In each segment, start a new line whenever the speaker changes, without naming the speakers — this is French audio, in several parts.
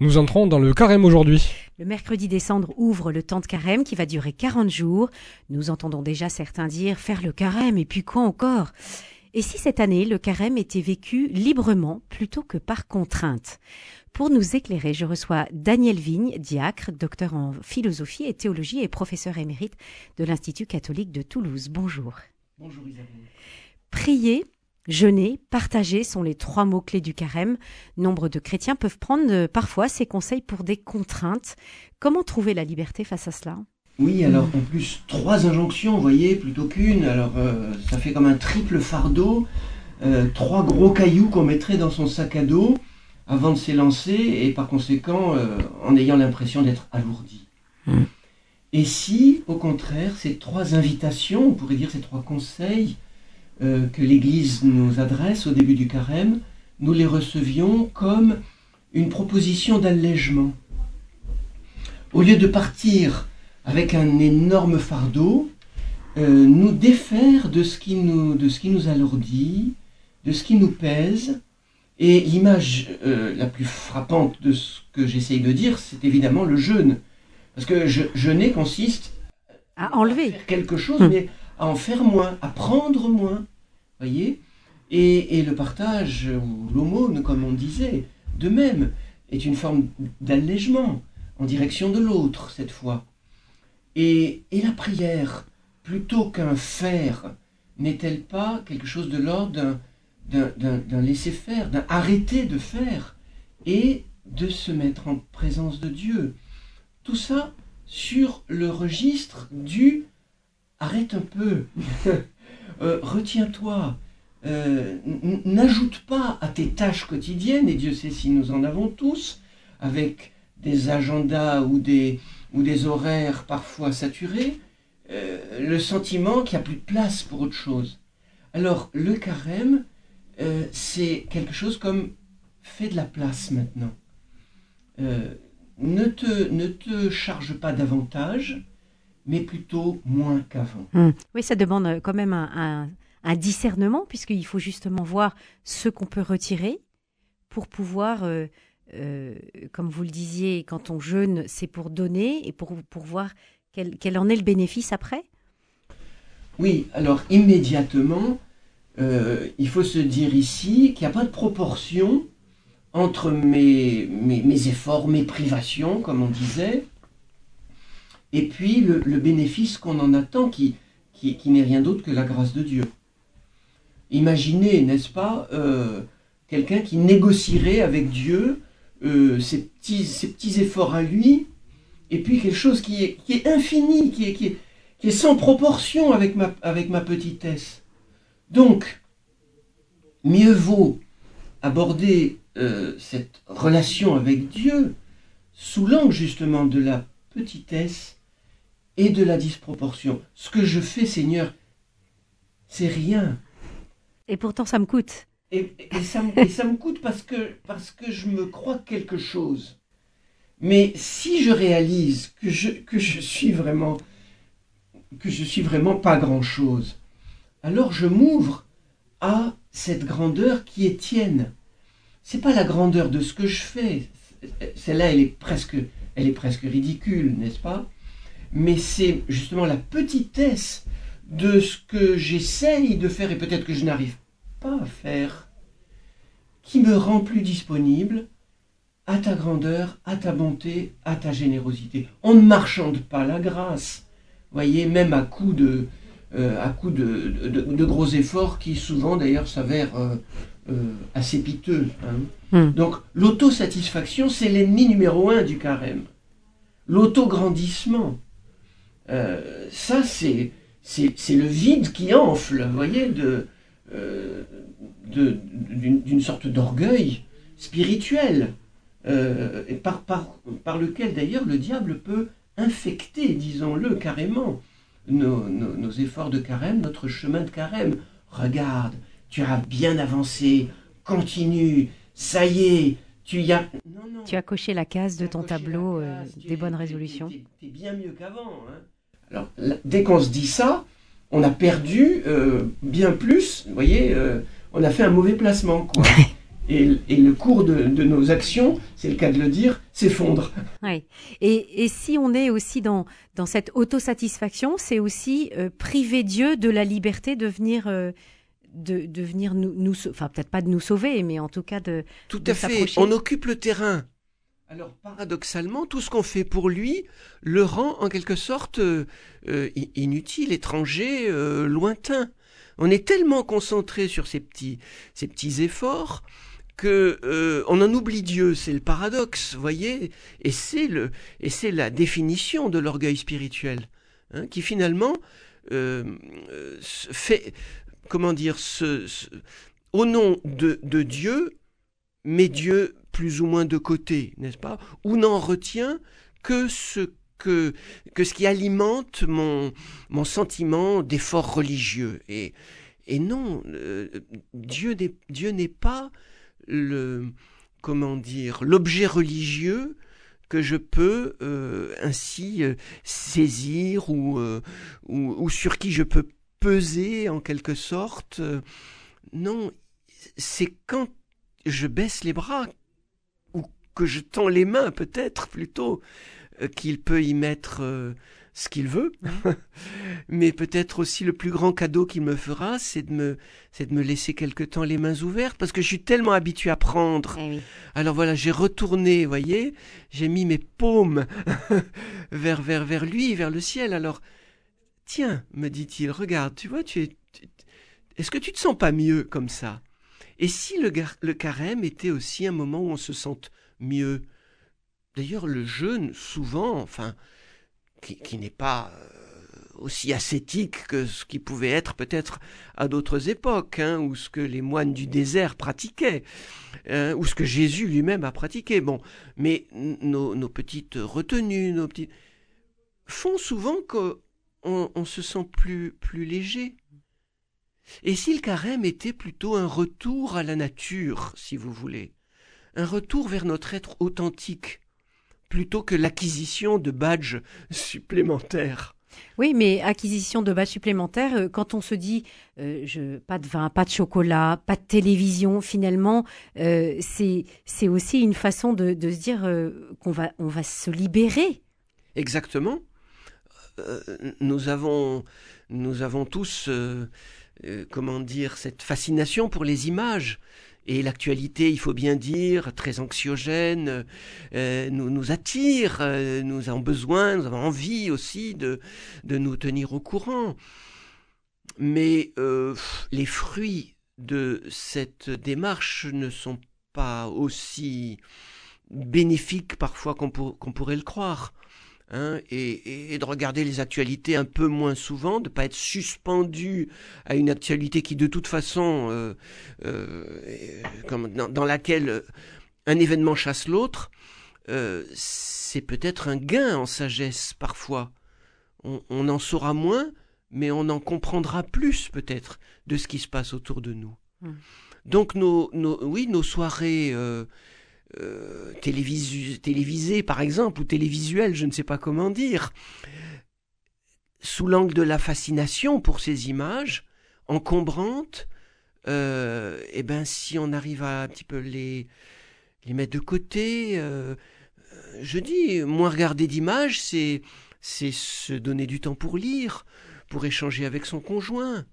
Nous entrons dans le carême aujourd'hui.
Le mercredi décembre ouvre le temps de carême qui va durer 40 jours. Nous entendons déjà certains dire faire le carême et puis quoi encore? Et si cette année le carême était vécu librement plutôt que par contrainte? Pour nous éclairer, je reçois Daniel Vigne, diacre, docteur en philosophie et théologie et professeur émérite de l'Institut catholique de Toulouse. Bonjour.
Bonjour Isabelle.
Prier, Jeûner, partager sont les trois mots-clés du carême. Nombre de chrétiens peuvent prendre euh, parfois ces conseils pour des contraintes. Comment trouver la liberté face à cela?
Oui, alors en plus, trois injonctions, vous voyez, plutôt qu'une. Alors euh, ça fait comme un triple fardeau. Euh, trois gros cailloux qu'on mettrait dans son sac à dos avant de s'élancer et par conséquent en ayant l'impression d'être alourdi.
Mm.
Et si, au contraire, ces trois invitations, on pourrait dire ces trois conseils, euh, que l'Église nous adresse au début du carême, nous les recevions comme une proposition d'allègement. Au lieu de partir avec un énorme fardeau, euh, nous défaire de ce, qui nous, de ce qui nous alourdit, de ce qui nous pèse. Et l'image euh, la plus frappante de ce que j'essaye de dire, c'est évidemment le jeûne. Parce que jeûner consiste
à enlever
faire quelque chose,
Hum.
mais à en faire moins, à prendre moins. Et, le partage, ou l'aumône, comme on disait, de même, est une forme d'allègement en direction de l'autre, cette fois. Et, et la prière, plutôt qu'un faire, n'est-elle pas quelque chose de l'ordre d'un laisser-faire, d'un arrêter de faire et de se mettre en présence de Dieu? Tout ça sur le registre du arrête un peu, Euh, retiens-toi, Euh, n'ajoute pas à tes tâches quotidiennes, et Dieu sait si nous en avons tous, avec des agendas ou des, horaires parfois saturés, euh, le sentiment qu'il n'y a plus de place pour autre chose. Alors le carême, c'est quelque chose comme fais de la place maintenant. Ne, te, ne te charge pas davantage, mais plutôt moins qu'avant.
Hum. Oui, ça demande euh, quand même un, un- un discernement, puisqu'il faut justement voir ce qu'on peut retirer pour pouvoir, euh, euh, comme vous le disiez, quand on jeûne, c'est pour donner et pour, pour voir quel, quel en est le bénéfice après?
Oui, alors immédiatement, euh, il faut se dire ici qu'il n'y a pas de proportion entre mes, mes, mes efforts, mes privations, comme on disait, et puis le, bénéfice qu'on en attend, qui, n'est rien d'autre que la grâce de Dieu. Imaginez, n'est-ce pas, euh, quelqu'un qui négocierait avec Dieu euh, ses, petits, efforts à lui, et puis quelque chose qui est, infini, qui est, sans proportion avec ma, avec ma petitesse. Donc, mieux vaut aborder euh, cette relation avec Dieu sous l'angle justement de la petitesse et de la disproportion. Ce que je fais, Seigneur, c'est rien.
Et pourtant, ça me coûte.
Et, et ça, me- et ça me coûte parce que, parce que je me crois quelque chose. Mais si je réalise que je, que je suis vraiment que je suis vraiment pas grand chose, alors je m'ouvre à cette grandeur qui est tienne. C'est pas la grandeur de ce que je fais. Celle-là, elle est presque, elle est presque ridicule, n'est-ce pas? Mais c'est justement la petitesse de ce que j'essaye de faire et peut-être que je n'arrive pas à faire qui me rend plus disponible à ta grandeur, à ta bonté, à ta générosité. On ne marchande pas la grâce, voyez, même à coup de, euh, à coup de, de- de gros efforts qui souvent d'ailleurs s'avèrent euh, euh, assez piteux. hein.
Hmm.
Donc l'autosatisfaction, c'est l'ennemi numéro un du carême. L'autograndissement, euh, ça c'est, c'est, c'est le vide qui enfle, vous voyez, de, euh, de- d'une, sorte d'orgueil spirituel, euh, et par, par, par lequel d'ailleurs le diable peut infecter, disons-le carrément, nos, nos- nos efforts de carême, notre chemin de carême. Regarde, tu as bien avancé, continue, ça y est, tu y as... Non, non.
Tu as coché la case de ton tableau
case, tu
des
es-
bonnes résolutions.
T'es bien mieux qu'avant. hein. Alors, là, dès qu'on se dit ça, on a perdu euh, bien plus, vous voyez, euh, on a fait un mauvais placement, quoi.
Et, le cours de, nos actions, c'est le cas de le dire, s'effondre.
Oui. Et, si on est aussi dans, dans cette autosatisfaction, c'est aussi euh, priver Dieu de la liberté de venir, euh, de, de, venir nous, nous, enfin peut-être pas de nous sauver, mais en tout cas de.
Tout à fait. On occupe le terrain. Alors paradoxalement, tout ce qu'on fait pour lui le rend en quelque sorte euh, inutile, étranger, lointain. On est tellement concentré sur ces petits, ces petits efforts que euh, on en oublie Dieu, c'est le paradoxe, voyez, et c'est le et c'est la définition de l'orgueil spirituel, hein, qui finalement euh, fait comment dire au nom de, de Dieu met Dieu plus ou moins de côté, n'est-ce pas Ou n'en retient que ce que, que ce qui alimente mon, mon sentiment d'effort religieux. Et, et non, euh, Dieu n'est pas le comment dire l'objet religieux que je peux euh, ainsi euh, saisir ou, ou, ou, sur qui je peux peser en quelque sorte. non, c'est quand je baisse les bras que je tends les mains peut-être plutôt qu'il peut y mettre ce qu'il veut, mais peut-être aussi le plus grand cadeau qu'il me fera, c'est de me, c'est de me laisser quelque temps les mains ouvertes, parce que je suis tellement habitué à prendre. Eh Alors voilà, j'ai retourné, voyez, j'ai mis mes paumes vers, vers, vers lui, vers le ciel. Alors, tiens, me dit-il, regarde, tu vois, tu es, est-ce que tu te sens pas mieux comme ça? Et si le, le carême était aussi un moment où on se sente mieux D'ailleurs, le jeûne, souvent, enfin, qui, n'est pas euh, aussi ascétique que ce qui pouvait être peut-être à d'autres époques, hein, ou ce que les moines du désert pratiquaient, hein, ou ce que Jésus lui-même a pratiqué. Bon, mais nos, petites retenues, nos petits font souvent qu'on on se sent plus léger. Et si le carême était plutôt un retour à la nature, si vous voulez, un retour vers notre être authentique, plutôt que l'acquisition de badges supplémentaires.
Oui, mais acquisition de badges supplémentaires, euh, quand on se dit euh, je, pas de vin, pas de chocolat, pas de télévision, finalement, euh, c'est aussi une façon de, se dire qu'on va, on va se libérer.
Exactement. nous, avons, nous avons tous, comment dire, cette fascination pour les images. Et l'actualité, il faut bien dire, très anxiogène, euh, nous, attire, euh, nous avons besoin, nous avons envie aussi de, de nous tenir au courant. Mais euh, les fruits de cette démarche ne sont pas aussi bénéfiques parfois qu'on pourrait le croire. Hein, et, de regarder les actualités un peu moins souvent, de pas être suspendu à une actualité qui de toute façon, euh, euh, comme dans, laquelle un événement chasse l'autre, euh, c'est peut-être un gain en sagesse parfois. On, en saura moins, mais on en comprendra plus peut-être de ce qui se passe autour de nous. Mmh. Donc nos, nos, oui, nos soirées euh, télévisé, par exemple, ou télévisuel, je ne sais pas comment dire, sous l'angle de la fascination pour ces images, encombrantes, euh, eh ben, si on arrive à un petit peu les, les mettre de côté, euh, je dis, moins regarder d'images, c'est, c'est se donner du temps pour lire, pour échanger avec son conjoint,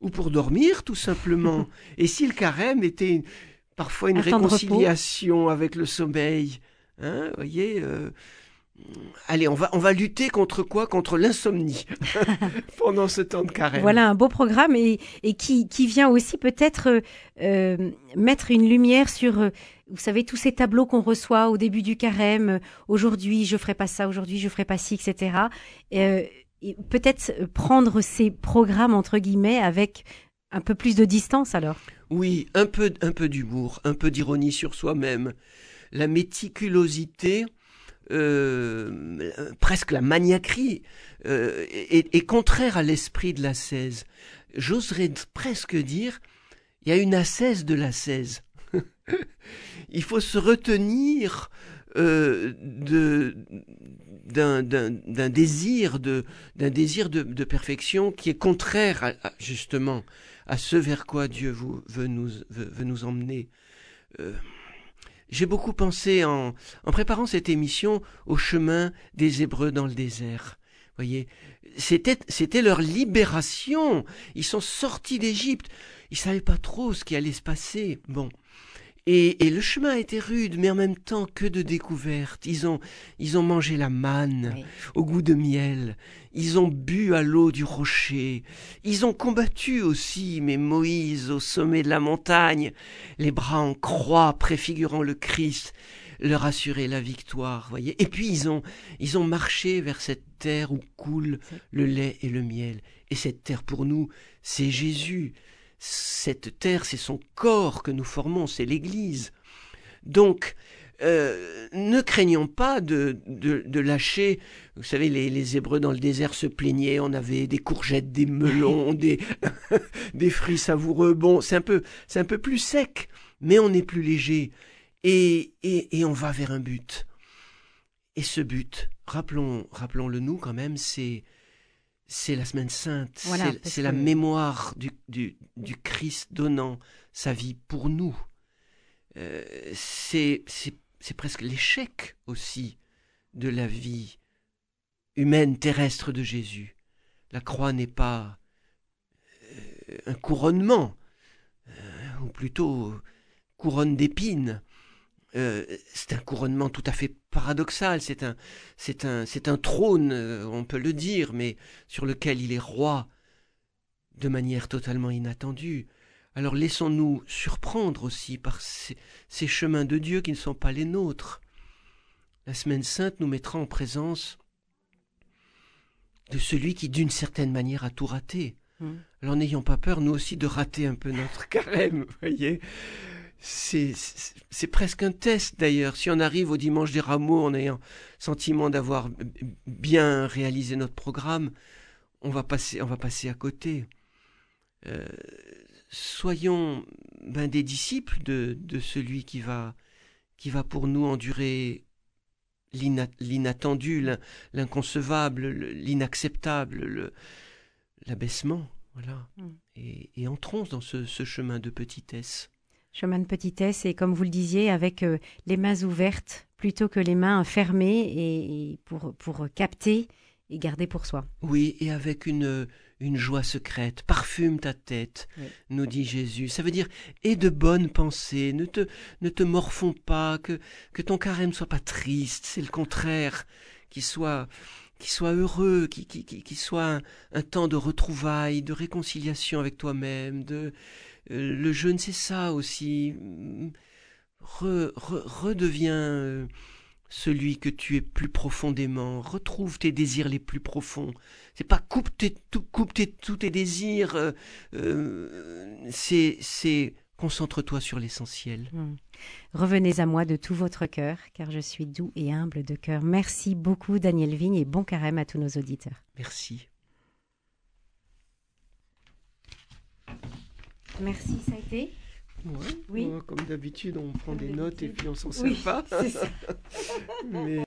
ou pour dormir tout simplement. Et si le carême était parfois une réconciliation avec le sommeil. Hein, voyez euh, Allez, on va, on va lutter contre quoi? Contre l'insomnie pendant ce temps de carême.
Voilà un beau programme et, et qui, qui vient aussi peut-être euh, euh, mettre une lumière sur, vous savez, tous ces tableaux qu'on reçoit au début du carême. aujourd'hui, je ferai pas ça, aujourd'hui, je ferai pas ci, etc. et peut-être prendre ces programmes, entre guillemets, avec un peu plus de distance alors?
Oui, un peu, un peu d'humour, un peu d'ironie sur soi-même. La méticulosité, euh, presque la maniaquerie, euh, est, contraire à l'esprit de la 16. J'oserais presque dire, il y a une ascèse de la 16. il faut se retenir euh, de d'un désir de désir de, perfection qui est contraire justement à ce vers quoi Dieu vous, veut, nous, veut, nous emmener. euh, j'ai beaucoup pensé en, en préparant cette émission au chemin des Hébreux dans le désert. Voyez, c'était c'était leur libération. Ils sont sortis d'Égypte. Ils savaient pas trop ce qui allait se passer. Bon, et, le chemin a été rude, mais en même temps que de découvertes. Ils ont, ils ont mangé la manne au goût de miel. Ils ont bu à l'eau du rocher. Ils ont combattu aussi, mais Moïse au sommet de la montagne, les bras en croix préfigurant le Christ, leur assurait la victoire, voyez. Et puis ils ont, ils ont marché vers cette terre où coule le lait et le miel. Et cette terre pour nous, c'est Jésus cette terre, c'est son corps que nous formons, c'est l'Église. Donc, euh, ne craignons pas de, de, lâcher. Vous savez, les, les, Hébreux dans le désert se plaignaient. On avait des courgettes, des melons, des, des fruits savoureux. Bon, c'est un peu, c'est un peu plus sec, mais on est plus léger et, et, et on va vers un but. Et ce but, rappelons, rappelons-le nous quand même, c'est c'est la semaine sainte, c'est la mémoire du, du, Christ donnant sa vie pour nous. Euh, c'est presque l'échec aussi de la vie humaine terrestre de Jésus. La croix n'est pas euh, un couronnement, euh, ou plutôt couronne d'épines. Euh, c'est un couronnement tout à fait paradoxal, c'est un, c'est un, c'est un trône, euh, on peut le dire, mais sur lequel il est roi de manière totalement inattendue. Alors laissons-nous surprendre aussi par ces, ces, chemins de Dieu qui ne sont pas les nôtres. La semaine sainte nous mettra en présence de celui qui d'une certaine manière a tout raté. Mmh. Alors n'ayons pas peur, nous aussi, de rater un peu notre carême, voyez c'est presque un test d'ailleurs. Si on arrive au dimanche des rameaux en ayant sentiment d'avoir bien réalisé notre programme, on va passer, on va passer à côté. Euh, soyons ben, des disciples de, de, celui qui va, qui va pour nous endurer l'inattendu, l'inconcevable, l'inacceptable, l'abaissement. Voilà. Mm. Et, et, entrons dans ce, ce chemin de petitesse.
Chemin de petitesse et comme vous le disiez, avec euh, les mains ouvertes plutôt que les mains fermées et, pour, pour capter et garder pour soi.
Oui, et avec une, une joie secrète. Parfume ta tête, nous dit Jésus. Ça veut dire, aie de bonnes pensées, ne te, ne te morfonds pas, que, que ton carême soit pas triste, c'est le contraire, qu'il soit, qu'il soit heureux, qu'il, qui soit un, temps de retrouvailles, de réconciliation avec toi-même, de, le jeûne, c'est ça aussi. redeviens euh, celui que tu es plus profondément. Retrouve tes désirs les plus profonds. C'est pas coupe, tes, coupe tous tes désirs. Euh, c'est concentre-toi sur l'essentiel. Hmm.
Revenez à moi de tout votre cœur, car je suis doux et humble de cœur. Merci beaucoup, Daniel Vigne, et bon carême à tous nos auditeurs.
Merci.
Merci, ça a été
Oui. comme d'habitude, on prend des notes et puis on s'en sert pas. Mais...